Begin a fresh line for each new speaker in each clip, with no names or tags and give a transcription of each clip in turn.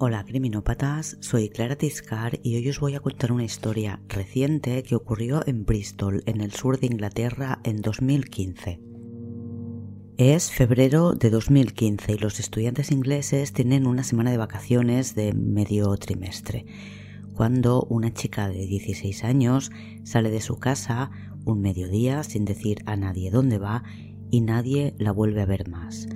Hola criminópatas, soy Clara Tiscar y hoy os voy a contar una historia reciente que ocurrió en Bristol, en el sur de Inglaterra, en 2015. Es febrero de 2015 y los estudiantes ingleses tienen una semana de vacaciones de medio trimestre, cuando una chica de 16 años sale de su casa un mediodía sin decir a nadie dónde va y nadie la vuelve a ver más.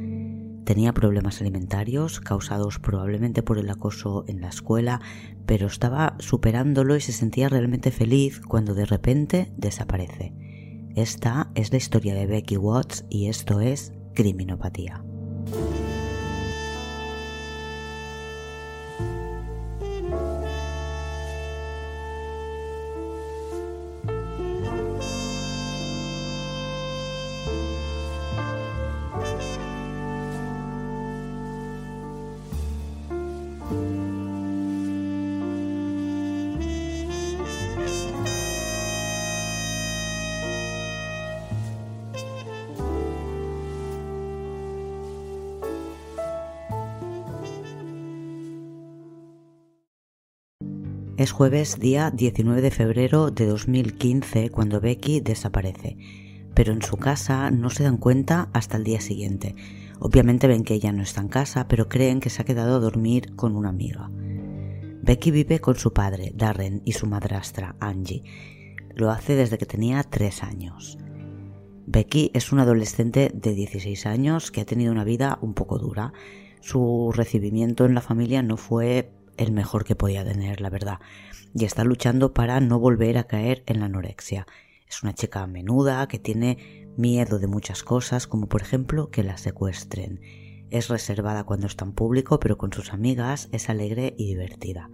Tenía problemas alimentarios causados probablemente por el acoso en la escuela, pero estaba superándolo y se sentía realmente feliz cuando de repente desaparece. Esta es la historia de Becky Watts y esto es Criminopatía. Es jueves día 19 de febrero de 2015 cuando Becky desaparece, pero en su casa no se dan cuenta hasta el día siguiente. Obviamente ven que ella no está en casa, pero creen que se ha quedado a dormir con una amiga. Becky vive con su padre, Darren, y su madrastra, Angie. Lo hace desde que tenía 3 años. Becky es una adolescente de 16 años que ha tenido una vida un poco dura. Su recibimiento en la familia no fue el mejor que podía tener, la verdad, y está luchando para no volver a caer en la anorexia. Es una chica menuda que tiene miedo de muchas cosas, como por ejemplo que la secuestren. Es reservada cuando está en público, pero con sus amigas es alegre y divertida.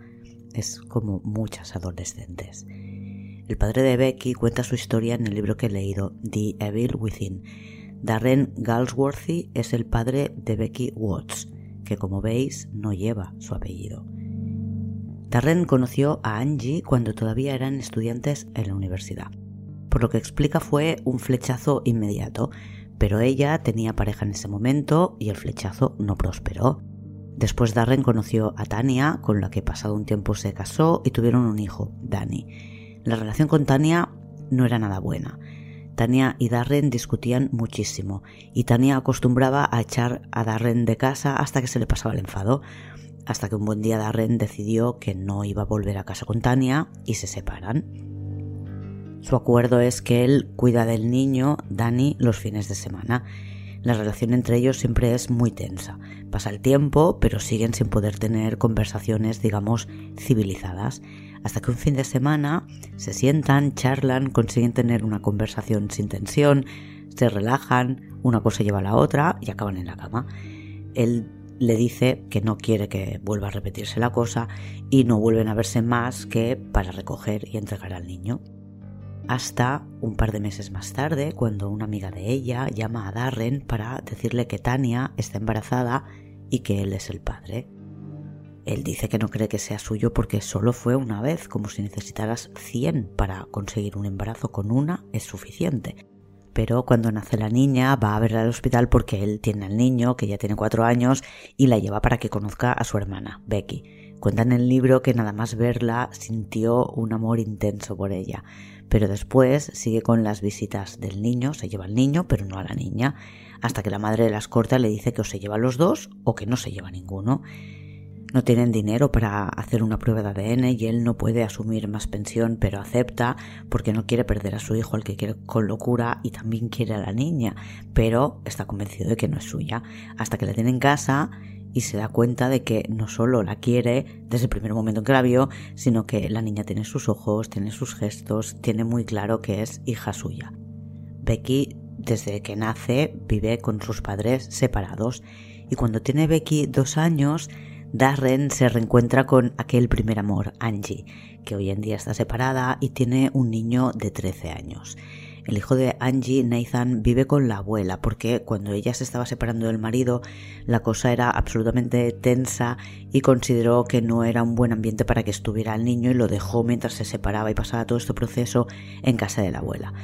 Es como muchas adolescentes. El padre de Becky cuenta su historia en el libro que he leído, The Evil Within. Darren Galsworthy es el padre de Becky Watts, que como veis no lleva su apellido. Darren conoció a Angie cuando todavía eran estudiantes en la universidad. Por lo que explica fue un flechazo inmediato, pero ella tenía pareja en ese momento y el flechazo no prosperó. Después Darren conoció a Tania, con la que pasado un tiempo se casó y tuvieron un hijo, Danny. La relación con Tania no era nada buena. Tania y Darren discutían muchísimo y Tania acostumbraba a echar a Darren de casa hasta que se le pasaba el enfado hasta que un buen día Darren decidió que no iba a volver a casa con Tania y se separan. Su acuerdo es que él cuida del niño, Dani, los fines de semana. La relación entre ellos siempre es muy tensa. Pasa el tiempo, pero siguen sin poder tener conversaciones, digamos, civilizadas. Hasta que un fin de semana se sientan, charlan, consiguen tener una conversación sin tensión, se relajan, una cosa lleva a la otra y acaban en la cama. Él le dice que no quiere que vuelva a repetirse la cosa y no vuelven a verse más que para recoger y entregar al niño. Hasta un par de meses más tarde, cuando una amiga de ella llama a Darren para decirle que Tania está embarazada y que él es el padre. Él dice que no cree que sea suyo porque solo fue una vez, como si necesitaras 100 para conseguir un embarazo con una es suficiente pero cuando nace la niña va a verla al hospital porque él tiene al niño, que ya tiene cuatro años, y la lleva para que conozca a su hermana, Becky. Cuenta en el libro que nada más verla sintió un amor intenso por ella, pero después sigue con las visitas del niño, se lleva al niño, pero no a la niña, hasta que la madre de las corta le dice que o se lleva a los dos o que no se lleva ninguno. No tienen dinero para hacer una prueba de ADN y él no puede asumir más pensión, pero acepta porque no quiere perder a su hijo al que quiere con locura y también quiere a la niña, pero está convencido de que no es suya, hasta que la tiene en casa y se da cuenta de que no solo la quiere desde el primer momento en que la vio, sino que la niña tiene sus ojos, tiene sus gestos, tiene muy claro que es hija suya. Becky, desde que nace, vive con sus padres separados y cuando tiene Becky dos años, Darren se reencuentra con aquel primer amor, Angie, que hoy en día está separada y tiene un niño de 13 años. El hijo de Angie, Nathan, vive con la abuela porque cuando ella se estaba separando del marido la cosa era absolutamente tensa y consideró que no era un buen ambiente para que estuviera el niño y lo dejó mientras se separaba y pasaba todo este proceso en casa de la abuela.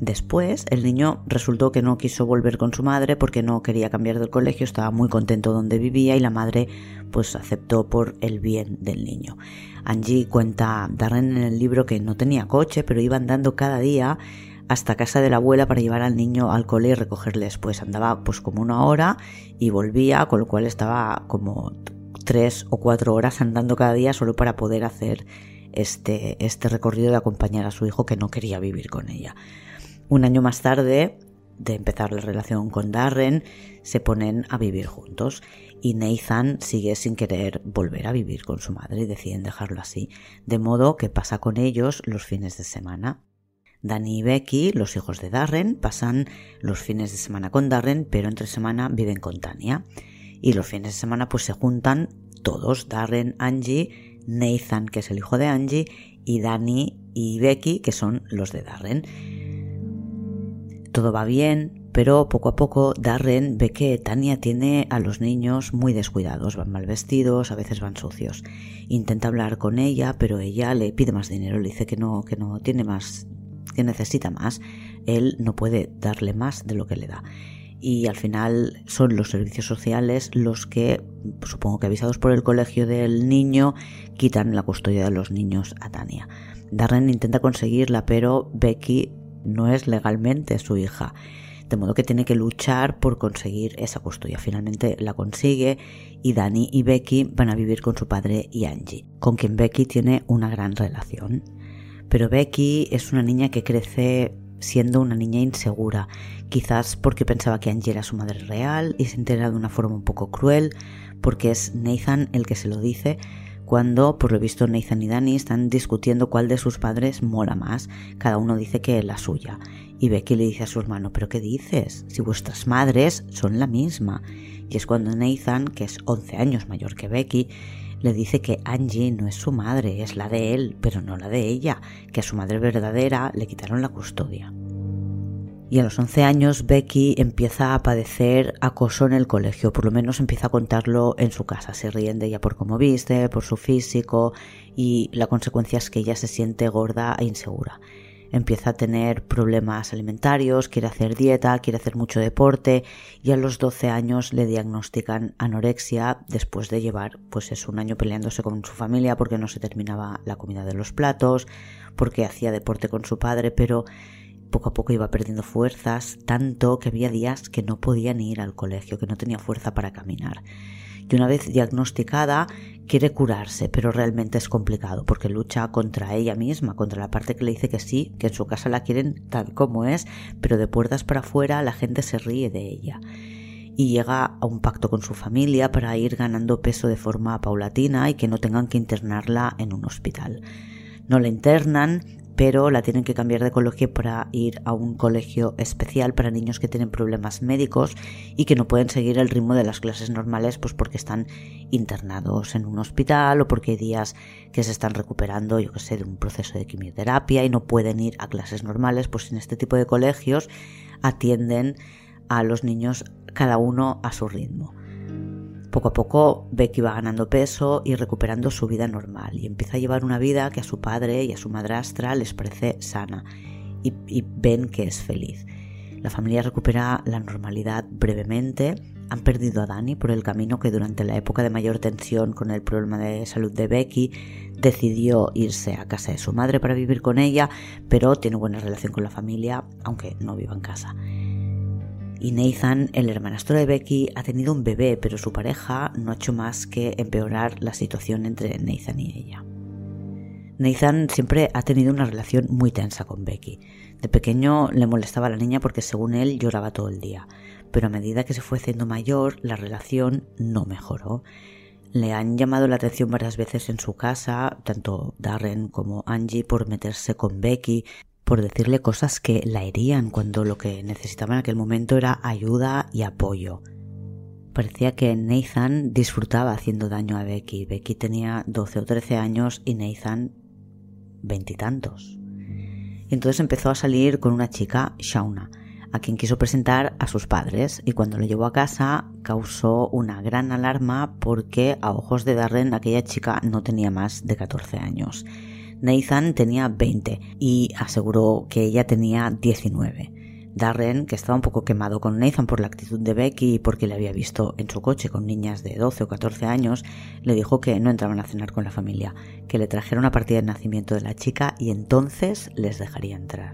Después, el niño resultó que no quiso volver con su madre porque no quería cambiar del colegio, estaba muy contento donde vivía y la madre pues aceptó por el bien del niño. Angie cuenta Darren en el libro que no tenía coche, pero iba andando cada día hasta casa de la abuela para llevar al niño al cole y recogerle después. Andaba pues como una hora y volvía, con lo cual estaba como tres o cuatro horas andando cada día solo para poder hacer este, este recorrido de acompañar a su hijo que no quería vivir con ella. Un año más tarde de empezar la relación con Darren, se ponen a vivir juntos y Nathan sigue sin querer volver a vivir con su madre y deciden dejarlo así, de modo que pasa con ellos los fines de semana. Danny y Becky, los hijos de Darren, pasan los fines de semana con Darren, pero entre semana viven con Tania. Y los fines de semana pues se juntan todos, Darren, Angie, Nathan, que es el hijo de Angie, y Danny y Becky, que son los de Darren. Todo va bien, pero poco a poco Darren ve que Tania tiene a los niños muy descuidados, van mal vestidos, a veces van sucios. Intenta hablar con ella, pero ella le pide más dinero, le dice que no, que no tiene más que necesita más, él no puede darle más de lo que le da. Y al final son los servicios sociales los que, supongo que avisados por el colegio del niño, quitan la custodia de los niños a Tania. Darren intenta conseguirla, pero Becky no es legalmente su hija. De modo que tiene que luchar por conseguir esa custodia. Finalmente la consigue y Dani y Becky van a vivir con su padre y Angie, con quien Becky tiene una gran relación. Pero Becky es una niña que crece siendo una niña insegura, quizás porque pensaba que Angie era su madre real y se entera de una forma un poco cruel, porque es Nathan el que se lo dice, cuando por lo visto Nathan y Danny están discutiendo cuál de sus padres mola más, cada uno dice que es la suya, y Becky le dice a su hermano, pero ¿qué dices? Si vuestras madres son la misma. Y es cuando Nathan, que es 11 años mayor que Becky, le dice que Angie no es su madre, es la de él, pero no la de ella, que a su madre verdadera le quitaron la custodia. Y a los 11 años Becky empieza a padecer acoso en el colegio, por lo menos empieza a contarlo en su casa. Se ríen de ella por cómo viste, por su físico y la consecuencia es que ella se siente gorda e insegura empieza a tener problemas alimentarios, quiere hacer dieta, quiere hacer mucho deporte y a los 12 años le diagnostican anorexia después de llevar pues es un año peleándose con su familia porque no se terminaba la comida de los platos, porque hacía deporte con su padre, pero poco a poco iba perdiendo fuerzas, tanto que había días que no podía ni ir al colegio, que no tenía fuerza para caminar y una vez diagnosticada quiere curarse, pero realmente es complicado porque lucha contra ella misma, contra la parte que le dice que sí, que en su casa la quieren tal como es, pero de puertas para afuera la gente se ríe de ella. Y llega a un pacto con su familia para ir ganando peso de forma paulatina y que no tengan que internarla en un hospital. No la internan, pero la tienen que cambiar de colegio para ir a un colegio especial para niños que tienen problemas médicos y que no pueden seguir el ritmo de las clases normales pues porque están internados en un hospital o porque hay días que se están recuperando, yo que sé, de un proceso de quimioterapia y no pueden ir a clases normales, pues en este tipo de colegios atienden a los niños cada uno a su ritmo. Poco a poco Becky va ganando peso y recuperando su vida normal y empieza a llevar una vida que a su padre y a su madrastra les parece sana y, ven que es feliz. La familia recupera la normalidad brevemente. Han perdido a Dani por el camino que durante la época de mayor tensión con el problema de salud de Becky decidió irse a casa de su madre para vivir con ella, pero tiene buena relación con la familia, aunque no viva en casa. Y Nathan, el hermanastro de Becky, ha tenido un bebé, pero su pareja no ha hecho más que empeorar la situación entre Nathan y ella. Nathan siempre ha tenido una relación muy tensa con Becky. De pequeño le molestaba a la niña porque según él lloraba todo el día, pero a medida que se fue haciendo mayor la relación no mejoró. Le han llamado la atención varias veces en su casa, tanto Darren como Angie, por meterse con Becky, por decirle cosas que la herían cuando lo que necesitaba en aquel momento era ayuda y apoyo. Parecía que Nathan disfrutaba haciendo daño a Becky. Becky tenía 12 o 13 años y Nathan veintitantos. Y, entonces empezó a salir con una chica, Shauna, a quien quiso presentar a sus padres y cuando lo llevó a casa causó una gran alarma porque a ojos de Darren aquella chica no tenía más de 14 años. Nathan tenía 20 y aseguró que ella tenía 19. Darren, que estaba un poco quemado con Nathan por la actitud de Becky y porque le había visto en su coche con niñas de 12 o 14 años, le dijo que no entraban a cenar con la familia, que le trajera una partida de nacimiento de la chica y entonces les dejaría entrar.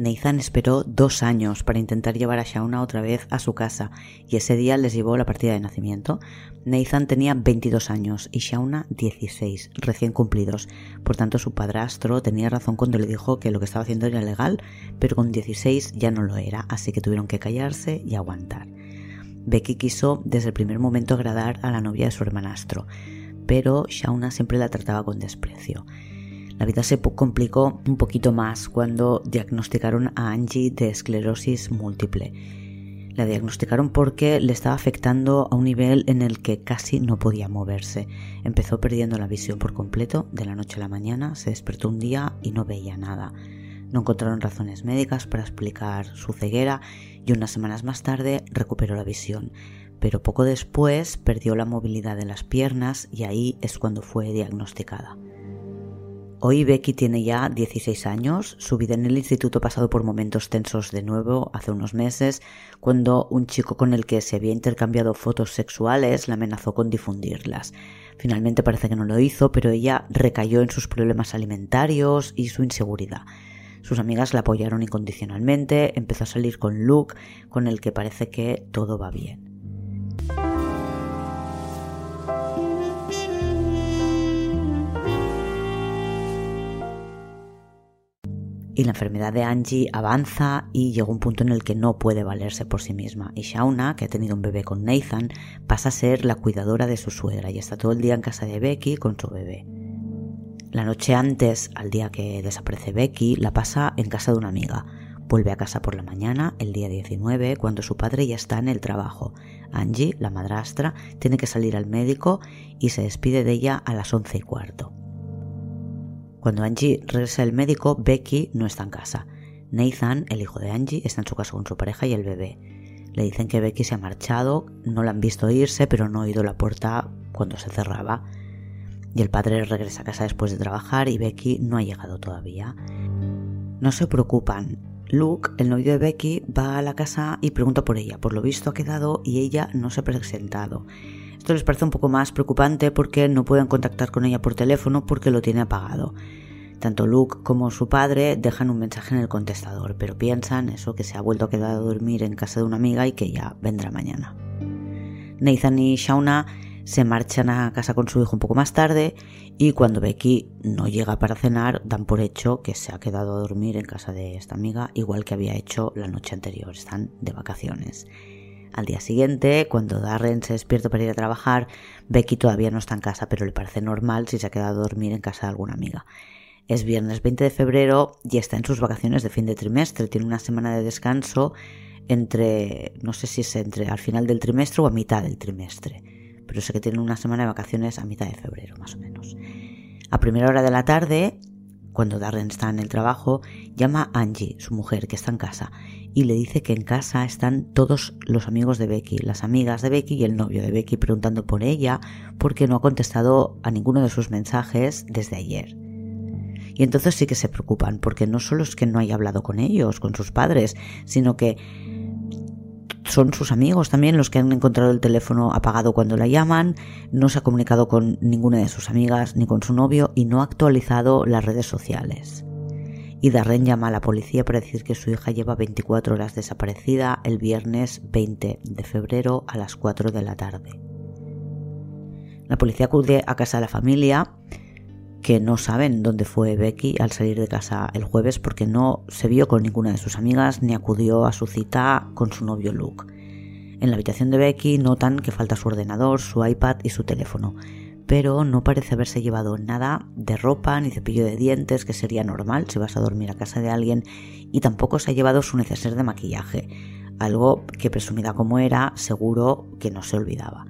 Nathan esperó dos años para intentar llevar a Shauna otra vez a su casa y ese día les llevó la partida de nacimiento. Nathan tenía 22 años y Shauna 16, recién cumplidos. Por tanto, su padrastro tenía razón cuando le dijo que lo que estaba haciendo era legal, pero con 16 ya no lo era, así que tuvieron que callarse y aguantar. Becky quiso desde el primer momento agradar a la novia de su hermanastro, pero Shauna siempre la trataba con desprecio. La vida se complicó un poquito más cuando diagnosticaron a Angie de esclerosis múltiple. La diagnosticaron porque le estaba afectando a un nivel en el que casi no podía moverse. Empezó perdiendo la visión por completo de la noche a la mañana, se despertó un día y no veía nada. No encontraron razones médicas para explicar su ceguera y unas semanas más tarde recuperó la visión. Pero poco después perdió la movilidad de las piernas y ahí es cuando fue diagnosticada. Hoy Becky tiene ya 16 años, su vida en el instituto ha pasado por momentos tensos de nuevo hace unos meses, cuando un chico con el que se había intercambiado fotos sexuales la amenazó con difundirlas. Finalmente parece que no lo hizo, pero ella recayó en sus problemas alimentarios y su inseguridad. Sus amigas la apoyaron incondicionalmente, empezó a salir con Luke, con el que parece que todo va bien. Y la enfermedad de Angie avanza y llega un punto en el que no puede valerse por sí misma. Y Shauna, que ha tenido un bebé con Nathan, pasa a ser la cuidadora de su suegra y está todo el día en casa de Becky con su bebé. La noche antes, al día que desaparece Becky, la pasa en casa de una amiga. Vuelve a casa por la mañana, el día 19, cuando su padre ya está en el trabajo. Angie, la madrastra, tiene que salir al médico y se despide de ella a las once y cuarto. Cuando Angie regresa del médico, Becky no está en casa. Nathan, el hijo de Angie, está en su casa con su pareja y el bebé. Le dicen que Becky se ha marchado, no la han visto irse, pero no ha oído la puerta cuando se cerraba. Y el padre regresa a casa después de trabajar y Becky no ha llegado todavía. No se preocupan. Luke, el novio de Becky, va a la casa y pregunta por ella. Por lo visto ha quedado y ella no se ha presentado. Esto les parece un poco más preocupante porque no pueden contactar con ella por teléfono porque lo tiene apagado. Tanto Luke como su padre dejan un mensaje en el contestador, pero piensan eso que se ha vuelto a quedar a dormir en casa de una amiga y que ya vendrá mañana. Nathan y Shauna se marchan a casa con su hijo un poco más tarde y cuando Becky no llega para cenar dan por hecho que se ha quedado a dormir en casa de esta amiga igual que había hecho la noche anterior, están de vacaciones. Al día siguiente, cuando Darren se despierta para ir a trabajar, Becky todavía no está en casa, pero le parece normal si se ha quedado a dormir en casa de alguna amiga. Es viernes 20 de febrero y está en sus vacaciones de fin de trimestre. Tiene una semana de descanso entre, no sé si es entre al final del trimestre o a mitad del trimestre, pero sé que tiene una semana de vacaciones a mitad de febrero, más o menos. A primera hora de la tarde, cuando Darren está en el trabajo, llama a Angie, su mujer, que está en casa, y le dice que en casa están todos los amigos de Becky, las amigas de Becky y el novio de Becky preguntando por ella porque no ha contestado a ninguno de sus mensajes desde ayer. Y entonces sí que se preocupan porque no solo es que no haya hablado con ellos, con sus padres, sino que son sus amigos también los que han encontrado el teléfono apagado cuando la llaman, no se ha comunicado con ninguna de sus amigas ni con su novio y no ha actualizado las redes sociales. Y Darren llama a la policía para decir que su hija lleva 24 horas desaparecida el viernes 20 de febrero a las 4 de la tarde. La policía acude a casa de la familia que no saben dónde fue Becky al salir de casa el jueves porque no se vio con ninguna de sus amigas ni acudió a su cita con su novio Luke. En la habitación de Becky notan que falta su ordenador, su iPad y su teléfono, pero no parece haberse llevado nada de ropa ni cepillo de dientes, que sería normal si vas a dormir a casa de alguien, y tampoco se ha llevado su neceser de maquillaje, algo que presumida como era, seguro que no se olvidaba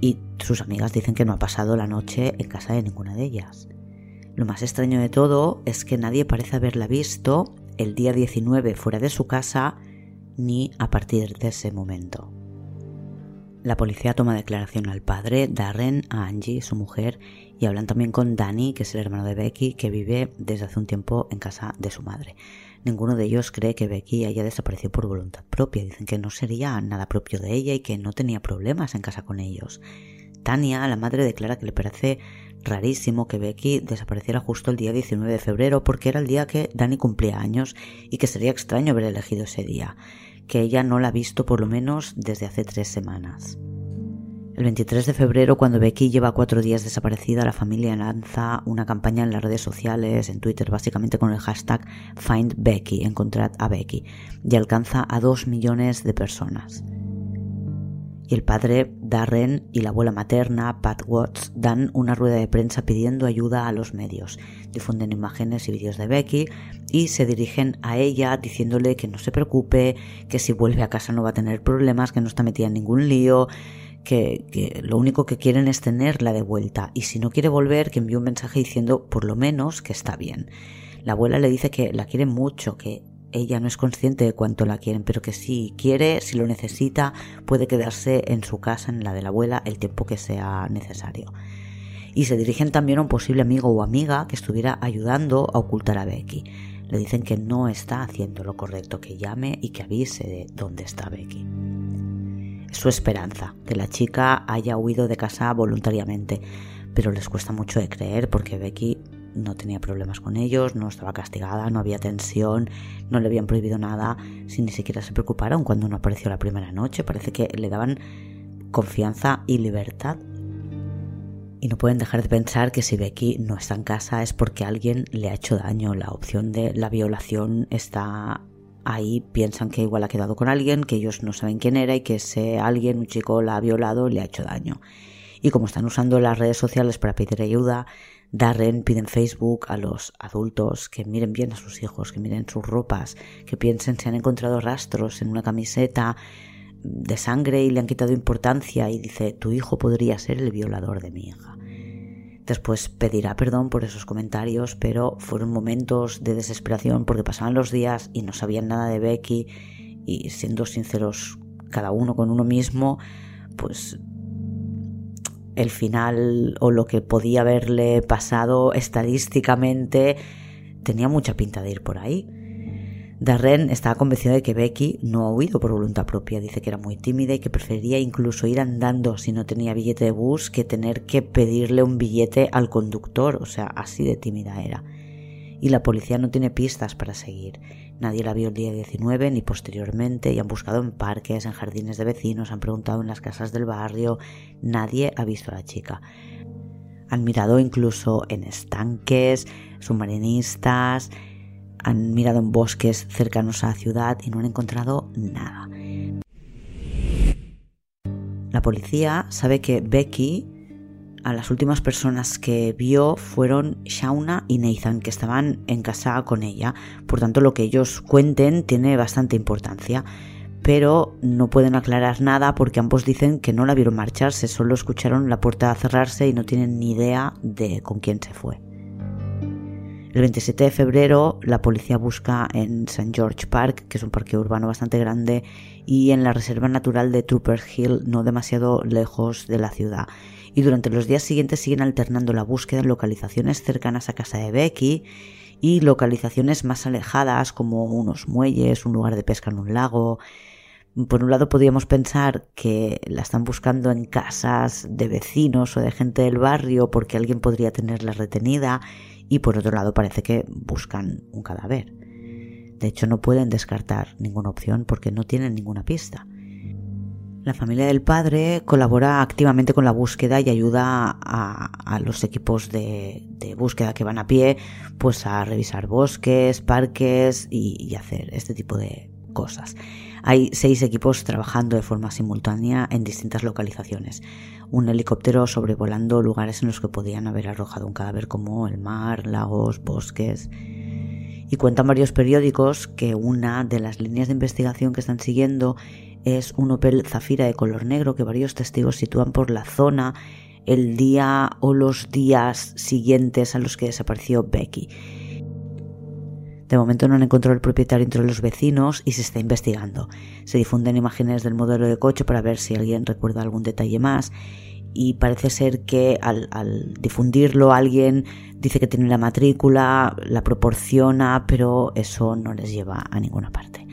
y sus amigas dicen que no ha pasado la noche en casa de ninguna de ellas. Lo más extraño de todo es que nadie parece haberla visto el día 19 fuera de su casa ni a partir de ese momento. La policía toma declaración al padre, Darren, a Angie, su mujer, y hablan también con Danny, que es el hermano de Becky, que vive desde hace un tiempo en casa de su madre. Ninguno de ellos cree que Becky haya desaparecido por voluntad propia. Dicen que no sería nada propio de ella y que no tenía problemas en casa con ellos. Tania, la madre, declara que le parece rarísimo que Becky desapareciera justo el día 19 de febrero porque era el día que Danny cumplía años y que sería extraño haber elegido ese día que ella no la ha visto por lo menos desde hace tres semanas. El 23 de febrero, cuando Becky lleva cuatro días desaparecida, la familia lanza una campaña en las redes sociales, en Twitter, básicamente con el hashtag FindBecky, encontrad a Becky, y alcanza a dos millones de personas y el padre Darren y la abuela materna, Pat Watts, dan una rueda de prensa pidiendo ayuda a los medios. Difunden imágenes y vídeos de Becky y se dirigen a ella diciéndole que no se preocupe, que si vuelve a casa no va a tener problemas, que no está metida en ningún lío, que, que, lo único que quieren es tenerla de vuelta y si no quiere volver que envíe un mensaje diciendo por lo menos que está bien. La abuela le dice que la quiere mucho, que ella no es consciente de cuánto la quieren, pero que si quiere, si lo necesita, puede quedarse en su casa, en la de la abuela, el tiempo que sea necesario. Y se dirigen también a un posible amigo o amiga que estuviera ayudando a ocultar a Becky. Le dicen que no está haciendo lo correcto, que llame y que avise de dónde está Becky. Su esperanza, que la chica haya huido de casa voluntariamente, pero les cuesta mucho de creer porque Becky no tenía problemas con ellos, no estaba castigada, no había tensión, no le habían prohibido nada, sin ni siquiera se preocuparon cuando no apareció la primera noche. Parece que le daban confianza y libertad. Y no pueden dejar de pensar que si Becky no está en casa es porque alguien le ha hecho daño. La opción de la violación está ahí. Piensan que igual ha quedado con alguien, que ellos no saben quién era y que ese alguien, un chico, la ha violado, le ha hecho daño. Y como están usando las redes sociales para pedir ayuda, Darren pide en Facebook a los adultos que miren bien a sus hijos, que miren sus ropas, que piensen si han encontrado rastros en una camiseta de sangre y le han quitado importancia y dice, tu hijo podría ser el violador de mi hija. Después pedirá perdón por esos comentarios, pero fueron momentos de desesperación porque pasaban los días y no sabían nada de Becky y siendo sinceros cada uno con uno mismo, pues el final o lo que podía haberle pasado estadísticamente tenía mucha pinta de ir por ahí. Darren estaba convencido de que Becky no ha huido por voluntad propia. Dice que era muy tímida y que prefería incluso ir andando si no tenía billete de bus que tener que pedirle un billete al conductor. O sea, así de tímida era. Y la policía no tiene pistas para seguir. Nadie la vio el día 19 ni posteriormente y han buscado en parques, en jardines de vecinos, han preguntado en las casas del barrio. Nadie ha visto a la chica. Han mirado incluso en estanques, submarinistas, han mirado en bosques cercanos a la ciudad y no han encontrado nada. La policía sabe que Becky a las últimas personas que vio fueron Shauna y Nathan, que estaban en casa con ella. Por tanto, lo que ellos cuenten tiene bastante importancia. Pero no pueden aclarar nada porque ambos dicen que no la vieron marcharse, solo escucharon la puerta cerrarse y no tienen ni idea de con quién se fue. El 27 de febrero la policía busca en St. George Park, que es un parque urbano bastante grande, y en la reserva natural de Trooper Hill, no demasiado lejos de la ciudad y durante los días siguientes siguen alternando la búsqueda en localizaciones cercanas a casa de Becky y localizaciones más alejadas como unos muelles, un lugar de pesca en un lago. Por un lado podríamos pensar que la están buscando en casas de vecinos o de gente del barrio porque alguien podría tenerla retenida y por otro lado parece que buscan un cadáver. De hecho no pueden descartar ninguna opción porque no tienen ninguna pista. La familia del padre colabora activamente con la búsqueda y ayuda a, los equipos de, búsqueda que van a pie, pues a revisar bosques, parques y, hacer este tipo de cosas. Hay seis equipos trabajando de forma simultánea en distintas localizaciones. Un helicóptero sobrevolando lugares en los que podían haber arrojado un cadáver como el mar, lagos, bosques. Y cuentan varios periódicos que una de las líneas de investigación que están siguiendo es un Opel Zafira de color negro que varios testigos sitúan por la zona el día o los días siguientes a los que desapareció Becky. De momento no han encontrado el propietario entre los vecinos y se está investigando. Se difunden imágenes del modelo de coche para ver si alguien recuerda algún detalle más y parece ser que al, difundirlo alguien dice que tiene la matrícula, la proporciona, pero eso no les lleva a ninguna parte.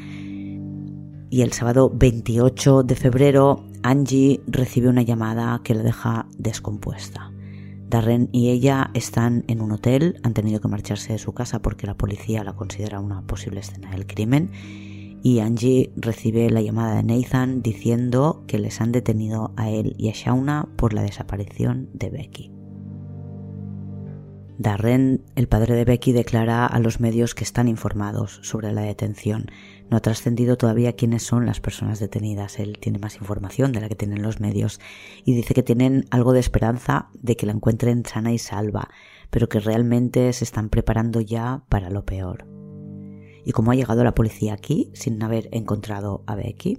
Y el sábado 28 de febrero Angie recibe una llamada que la deja descompuesta. Darren y ella están en un hotel, han tenido que marcharse de su casa porque la policía la considera una posible escena del crimen y Angie recibe la llamada de Nathan diciendo que les han detenido a él y a Shauna por la desaparición de Becky. Darren, el padre de Becky, declara a los medios que están informados sobre la detención. No ha trascendido todavía quiénes son las personas detenidas. Él tiene más información de la que tienen los medios y dice que tienen algo de esperanza de que la encuentren sana y salva, pero que realmente se están preparando ya para lo peor. ¿Y cómo ha llegado la policía aquí sin haber encontrado a Becky?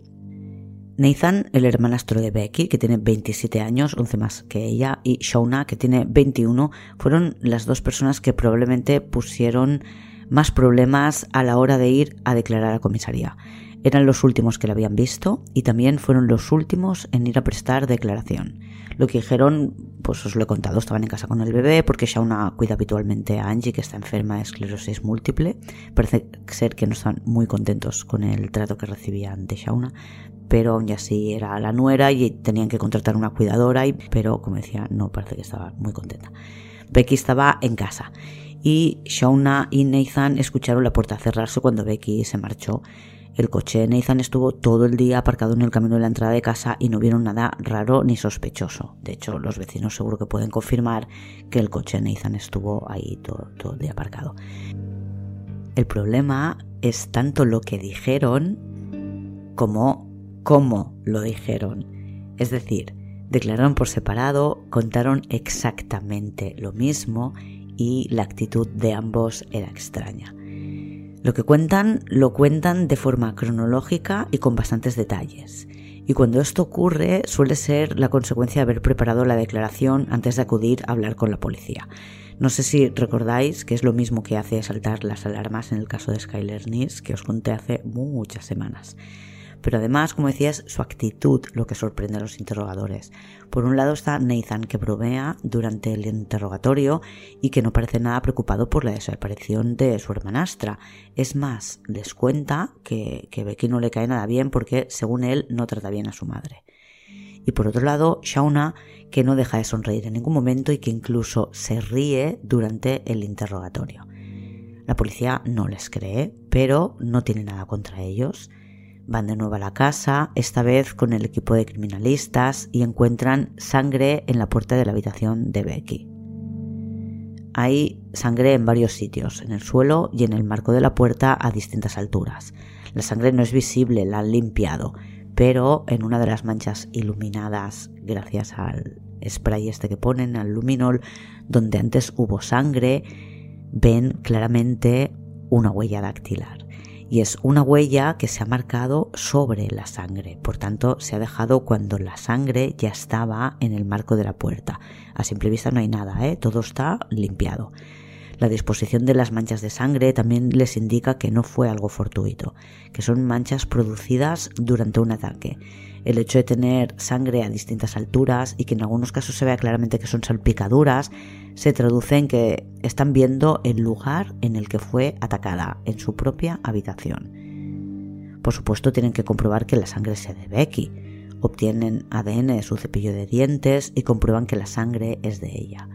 Nathan, el hermanastro de Becky, que tiene 27 años, 11 más que ella, y Shauna, que tiene 21, fueron las dos personas que probablemente pusieron más problemas a la hora de ir a declarar a comisaría. Eran los últimos que la habían visto y también fueron los últimos en ir a prestar declaración. Lo que dijeron, pues os lo he contado, estaban en casa con el bebé porque Shauna cuida habitualmente a Angie que está enferma de esclerosis múltiple. Parece ser que no están muy contentos con el trato que recibían de Shauna, pero aún así era la nuera y tenían que contratar una cuidadora, pero como decía, no parece que estaba muy contenta. Becky estaba en casa y Shauna y Nathan escucharon la puerta cerrarse cuando Becky se marchó. El coche de Nathan estuvo todo el día aparcado en el camino de la entrada de casa y no vieron nada raro ni sospechoso. De hecho, los vecinos seguro que pueden confirmar que el coche de Nathan estuvo ahí todo, todo el día aparcado. El problema es tanto lo que dijeron como cómo lo dijeron. Es decir, declararon por separado, contaron exactamente lo mismo y la actitud de ambos era extraña. Lo que cuentan lo cuentan de forma cronológica y con bastantes detalles. Y cuando esto ocurre suele ser la consecuencia de haber preparado la declaración antes de acudir a hablar con la policía. No sé si recordáis que es lo mismo que hace saltar las alarmas en el caso de Skyler Nis que os conté hace muchas semanas. Pero además, como decías, su actitud lo que sorprende a los interrogadores. Por un lado está Nathan, que provea durante el interrogatorio y que no parece nada preocupado por la desaparición de su hermanastra. Es más, les cuenta que, que Becky no le cae nada bien porque, según él, no trata bien a su madre. Y por otro lado, Shauna, que no deja de sonreír en ningún momento y que incluso se ríe durante el interrogatorio. La policía no les cree, pero no tiene nada contra ellos. Van de nuevo a la casa, esta vez con el equipo de criminalistas, y encuentran sangre en la puerta de la habitación de Becky. Hay sangre en varios sitios, en el suelo y en el marco de la puerta a distintas alturas. La sangre no es visible, la han limpiado, pero en una de las manchas iluminadas gracias al spray este que ponen, al luminol, donde antes hubo sangre, ven claramente una huella dactilar y es una huella que se ha marcado sobre la sangre, por tanto se ha dejado cuando la sangre ya estaba en el marco de la puerta. A simple vista no hay nada, ¿eh? todo está limpiado. La disposición de las manchas de sangre también les indica que no fue algo fortuito, que son manchas producidas durante un ataque el hecho de tener sangre a distintas alturas y que en algunos casos se vea claramente que son salpicaduras, se traduce en que están viendo el lugar en el que fue atacada, en su propia habitación. Por supuesto tienen que comprobar que la sangre sea de Becky, obtienen ADN de su cepillo de dientes y comprueban que la sangre es de ella.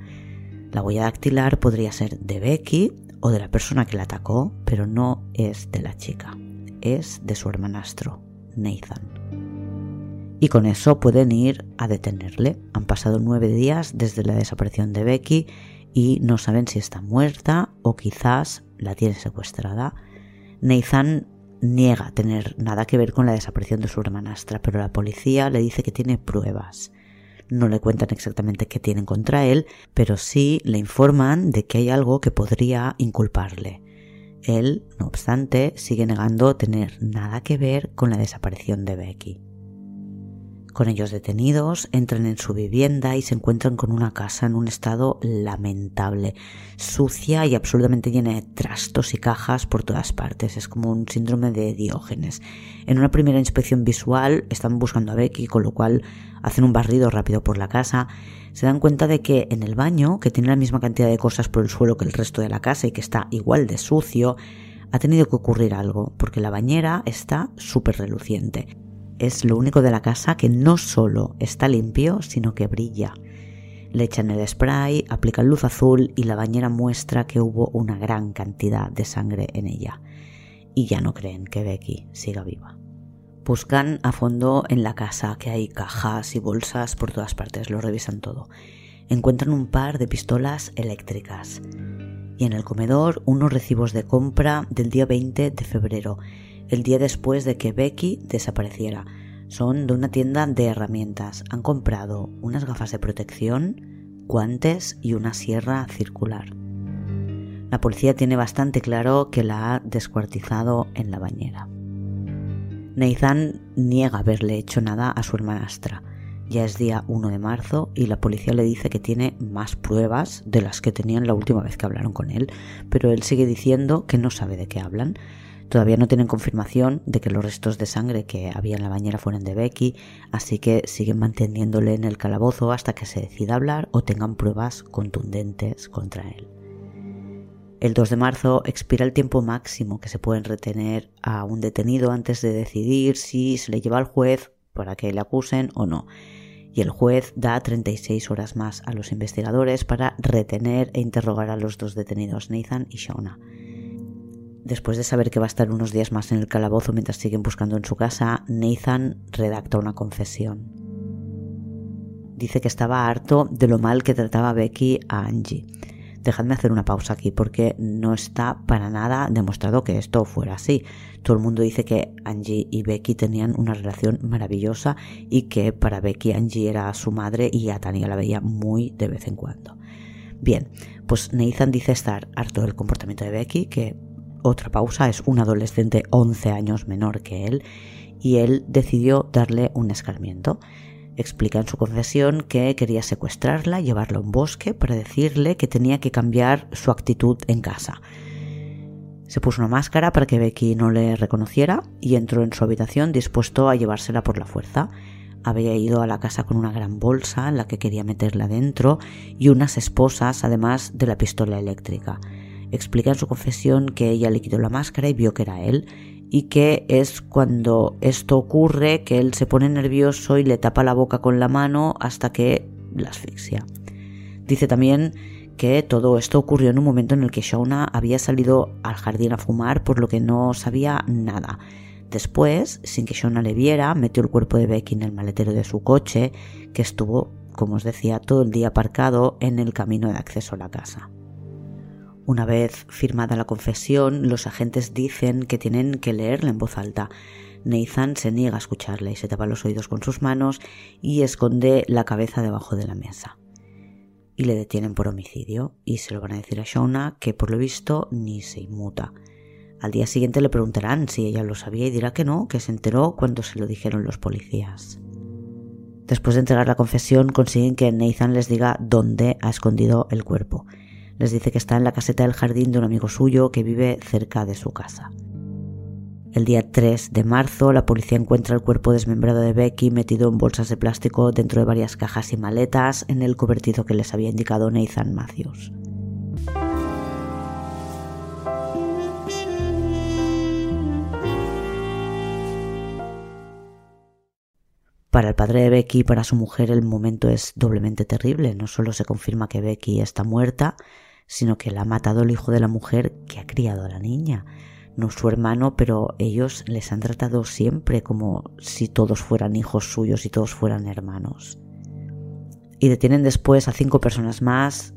La huella dactilar podría ser de Becky o de la persona que la atacó, pero no es de la chica, es de su hermanastro, Nathan y con eso pueden ir a detenerle. Han pasado nueve días desde la desaparición de Becky y no saben si está muerta o quizás la tiene secuestrada. Nathan niega tener nada que ver con la desaparición de su hermanastra, pero la policía le dice que tiene pruebas. No le cuentan exactamente qué tienen contra él, pero sí le informan de que hay algo que podría inculparle. Él, no obstante, sigue negando tener nada que ver con la desaparición de Becky. Con ellos detenidos, entran en su vivienda y se encuentran con una casa en un estado lamentable, sucia y absolutamente llena de trastos y cajas por todas partes. Es como un síndrome de Diógenes. En una primera inspección visual están buscando a Becky, con lo cual hacen un barrido rápido por la casa. Se dan cuenta de que en el baño, que tiene la misma cantidad de cosas por el suelo que el resto de la casa y que está igual de sucio, ha tenido que ocurrir algo, porque la bañera está súper reluciente es lo único de la casa que no solo está limpio, sino que brilla. Le echan el spray, aplican luz azul y la bañera muestra que hubo una gran cantidad de sangre en ella. Y ya no creen que Becky siga viva. Buscan a fondo en la casa, que hay cajas y bolsas por todas partes, lo revisan todo. Encuentran un par de pistolas eléctricas y en el comedor unos recibos de compra del día 20 de febrero el día después de que Becky desapareciera. Son de una tienda de herramientas. Han comprado unas gafas de protección, guantes y una sierra circular. La policía tiene bastante claro que la ha descuartizado en la bañera. Nathan niega haberle hecho nada a su hermanastra. Ya es día 1 de marzo y la policía le dice que tiene más pruebas de las que tenían la última vez que hablaron con él, pero él sigue diciendo que no sabe de qué hablan. Todavía no tienen confirmación de que los restos de sangre que había en la bañera fueron de Becky, así que siguen manteniéndole en el calabozo hasta que se decida hablar o tengan pruebas contundentes contra él. El 2 de marzo expira el tiempo máximo que se pueden retener a un detenido antes de decidir si se le lleva al juez para que le acusen o no. Y el juez da 36 horas más a los investigadores para retener e interrogar a los dos detenidos, Nathan y Shauna. Después de saber que va a estar unos días más en el calabozo mientras siguen buscando en su casa, Nathan redacta una confesión. Dice que estaba harto de lo mal que trataba Becky a Angie. Dejadme hacer una pausa aquí porque no está para nada demostrado que esto fuera así. Todo el mundo dice que Angie y Becky tenían una relación maravillosa y que para Becky Angie era su madre y a Tania la veía muy de vez en cuando. Bien, pues Nathan dice estar harto del comportamiento de Becky, que otra pausa, es un adolescente 11 años menor que él, y él decidió darle un escarmiento. Explica en su confesión que quería secuestrarla, llevarla a un bosque para decirle que tenía que cambiar su actitud en casa. Se puso una máscara para que Becky no le reconociera y entró en su habitación dispuesto a llevársela por la fuerza. Había ido a la casa con una gran bolsa en la que quería meterla dentro y unas esposas, además de la pistola eléctrica explica en su confesión que ella le quitó la máscara y vio que era él y que es cuando esto ocurre que él se pone nervioso y le tapa la boca con la mano hasta que la asfixia. Dice también que todo esto ocurrió en un momento en el que Shauna había salido al jardín a fumar por lo que no sabía nada. Después, sin que Shauna le viera, metió el cuerpo de Becky en el maletero de su coche, que estuvo, como os decía, todo el día aparcado en el camino de acceso a la casa. Una vez firmada la confesión, los agentes dicen que tienen que leerla en voz alta. Nathan se niega a escucharla y se tapa los oídos con sus manos y esconde la cabeza debajo de la mesa. Y le detienen por homicidio y se lo van a decir a Shauna que por lo visto ni se inmuta. Al día siguiente le preguntarán si ella lo sabía y dirá que no, que se enteró cuando se lo dijeron los policías. Después de entregar la confesión consiguen que Nathan les diga dónde ha escondido el cuerpo les dice que está en la caseta del jardín de un amigo suyo que vive cerca de su casa. El día 3 de marzo, la policía encuentra el cuerpo desmembrado de Becky metido en bolsas de plástico dentro de varias cajas y maletas en el cobertizo que les había indicado Nathan Matthews. Para el padre de Becky y para su mujer el momento es doblemente terrible. No solo se confirma que Becky está muerta, sino que la ha matado el hijo de la mujer que ha criado a la niña. No su hermano, pero ellos les han tratado siempre como si todos fueran hijos suyos y todos fueran hermanos. Y detienen después a cinco personas más.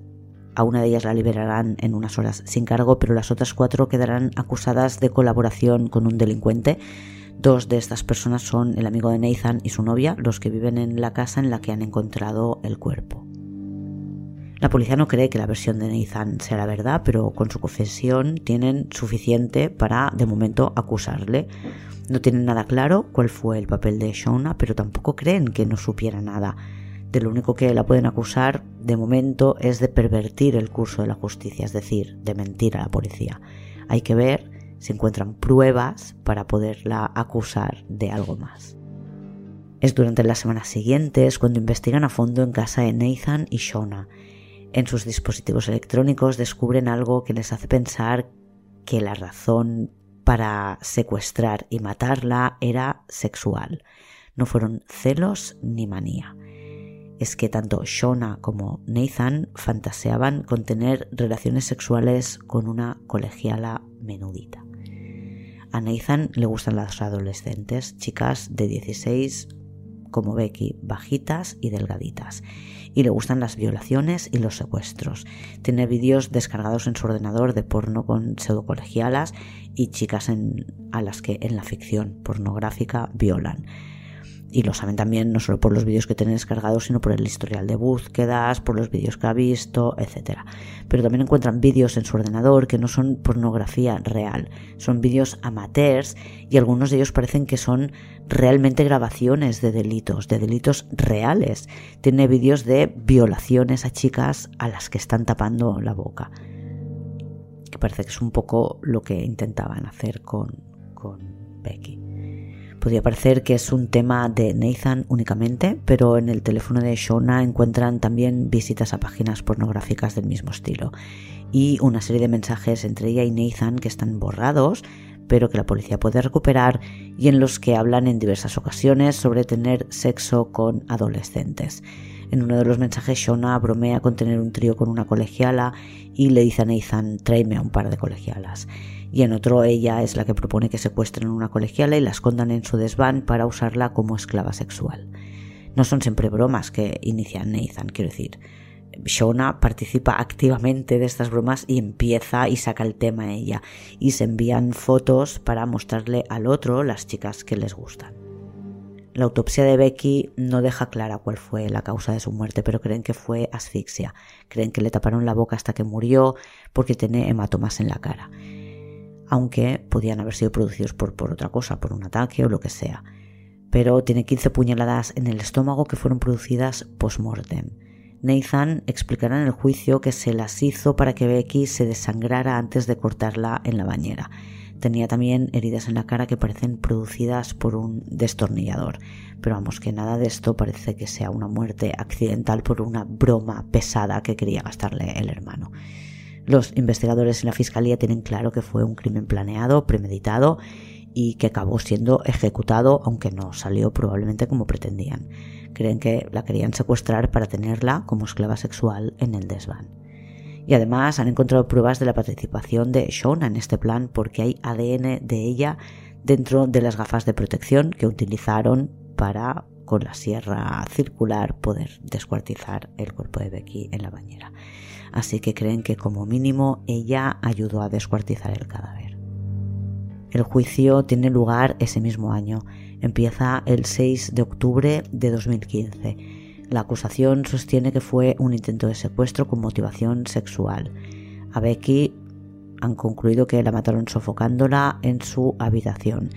A una de ellas la liberarán en unas horas sin cargo, pero las otras cuatro quedarán acusadas de colaboración con un delincuente. Dos de estas personas son el amigo de Nathan y su novia, los que viven en la casa en la que han encontrado el cuerpo. La policía no cree que la versión de Nathan sea la verdad, pero con su confesión tienen suficiente para, de momento, acusarle. No tienen nada claro cuál fue el papel de Shona, pero tampoco creen que no supiera nada. De lo único que la pueden acusar, de momento, es de pervertir el curso de la justicia, es decir, de mentir a la policía. Hay que ver si encuentran pruebas para poderla acusar de algo más. Es durante las semanas siguientes cuando investigan a fondo en casa de Nathan y Shona en sus dispositivos electrónicos descubren algo que les hace pensar que la razón para secuestrar y matarla era sexual. No fueron celos ni manía. Es que tanto Shona como Nathan fantaseaban con tener relaciones sexuales con una colegiala menudita. A Nathan le gustan las adolescentes, chicas de 16 como Becky, bajitas y delgaditas. Y le gustan las violaciones y los secuestros. Tiene vídeos descargados en su ordenador de porno con pseudocolegialas y chicas a las que en la ficción pornográfica violan y lo saben también no solo por los vídeos que tienen descargados, sino por el historial de búsquedas, por los vídeos que ha visto, etc. Pero también encuentran vídeos en su ordenador que no son pornografía real, son vídeos amateurs y algunos de ellos parecen que son realmente grabaciones de delitos, de delitos reales. Tiene vídeos de violaciones a chicas a las que están tapando la boca. Que parece que es un poco lo que intentaban hacer con, con Becky. Podría parecer que es un tema de Nathan únicamente, pero en el teléfono de Shona encuentran también visitas a páginas pornográficas del mismo estilo y una serie de mensajes entre ella y Nathan que están borrados, pero que la policía puede recuperar y en los que hablan en diversas ocasiones sobre tener sexo con adolescentes. En uno de los mensajes Shona bromea con tener un trío con una colegiala y le dice a Nathan tráeme a un par de colegialas y en otro ella es la que propone que secuestren a una colegiala y la escondan en su desván para usarla como esclava sexual. No son siempre bromas que inicia Nathan, quiero decir. Shona participa activamente de estas bromas y empieza y saca el tema a ella y se envían fotos para mostrarle al otro las chicas que les gustan. La autopsia de Becky no deja clara cuál fue la causa de su muerte, pero creen que fue asfixia. Creen que le taparon la boca hasta que murió porque tiene hematomas en la cara aunque podían haber sido producidos por, por otra cosa, por un ataque o lo que sea. Pero tiene 15 puñaladas en el estómago que fueron producidas post-mortem. Nathan explicará en el juicio que se las hizo para que Becky se desangrara antes de cortarla en la bañera. Tenía también heridas en la cara que parecen producidas por un destornillador. Pero vamos, que nada de esto parece que sea una muerte accidental por una broma pesada que quería gastarle el hermano. Los investigadores en la fiscalía tienen claro que fue un crimen planeado, premeditado y que acabó siendo ejecutado, aunque no salió probablemente como pretendían. Creen que la querían secuestrar para tenerla como esclava sexual en el desván. Y además han encontrado pruebas de la participación de Shona en este plan porque hay ADN de ella dentro de las gafas de protección que utilizaron para con la sierra circular poder descuartizar el cuerpo de Becky en la bañera así que creen que como mínimo ella ayudó a descuartizar el cadáver. El juicio tiene lugar ese mismo año, empieza el 6 de octubre de 2015. La acusación sostiene que fue un intento de secuestro con motivación sexual. A Becky han concluido que la mataron sofocándola en su habitación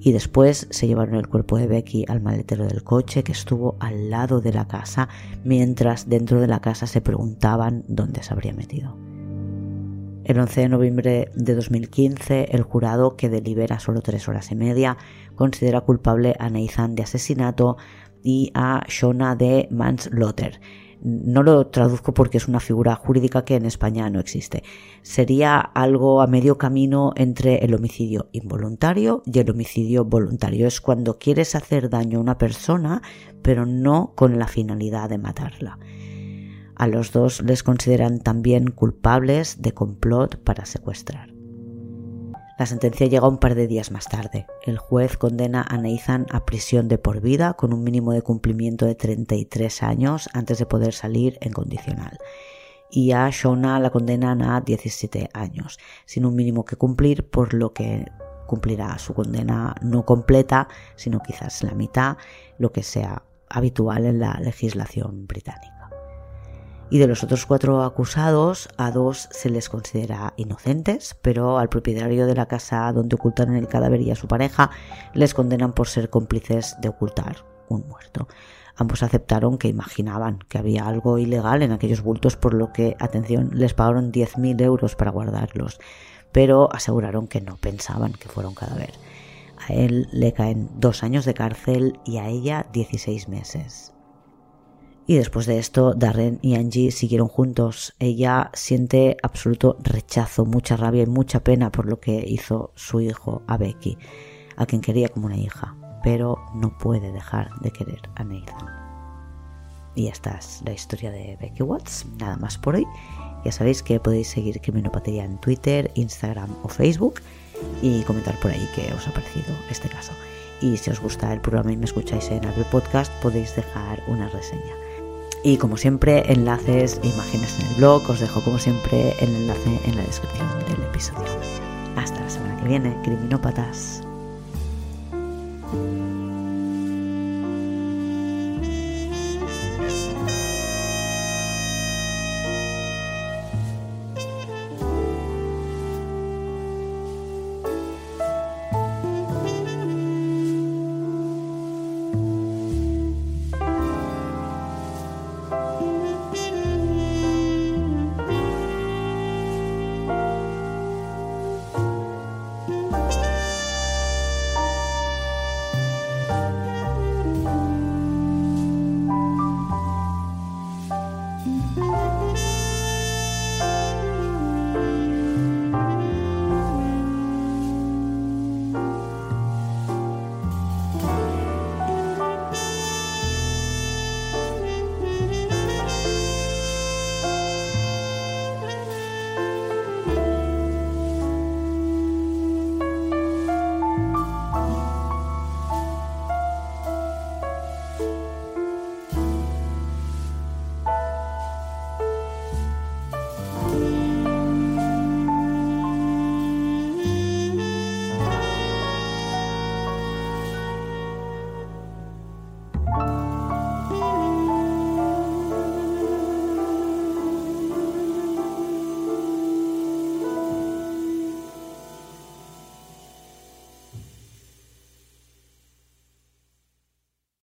y después se llevaron el cuerpo de Becky al maletero del coche que estuvo al lado de la casa mientras dentro de la casa se preguntaban dónde se habría metido. El 11 de noviembre de 2015, el jurado, que delibera solo tres horas y media, considera culpable a Nathan de asesinato y a Shona de manslaughter, no lo traduzco porque es una figura jurídica que en España no existe. Sería algo a medio camino entre el homicidio involuntario y el homicidio voluntario. Es cuando quieres hacer daño a una persona, pero no con la finalidad de matarla. A los dos les consideran también culpables de complot para secuestrar. La sentencia llega un par de días más tarde. El juez condena a Nathan a prisión de por vida con un mínimo de cumplimiento de 33 años antes de poder salir en condicional. Y a Shona la condenan a 17 años, sin un mínimo que cumplir, por lo que cumplirá su condena no completa, sino quizás la mitad, lo que sea habitual en la legislación británica. Y de los otros cuatro acusados, a dos se les considera inocentes, pero al propietario de la casa donde ocultaron el cadáver y a su pareja les condenan por ser cómplices de ocultar un muerto. Ambos aceptaron que imaginaban que había algo ilegal en aquellos bultos, por lo que, atención, les pagaron 10.000 euros para guardarlos, pero aseguraron que no pensaban que fuera un cadáver. A él le caen dos años de cárcel y a ella 16 meses. Y después de esto, Darren y Angie siguieron juntos. Ella siente absoluto rechazo, mucha rabia y mucha pena por lo que hizo su hijo a Becky, a quien quería como una hija, pero no puede dejar de querer a Nathan. Y esta es la historia de Becky Watts. Nada más por hoy. Ya sabéis que podéis seguir Criminopatía en Twitter, Instagram o Facebook y comentar por ahí qué os ha parecido este caso. Y si os gusta el programa y me escucháis en Apple Podcast, podéis dejar una reseña. Y como siempre, enlaces e imágenes en el blog. Os dejo como siempre el enlace en la descripción del episodio. Hasta la semana que viene, criminópatas.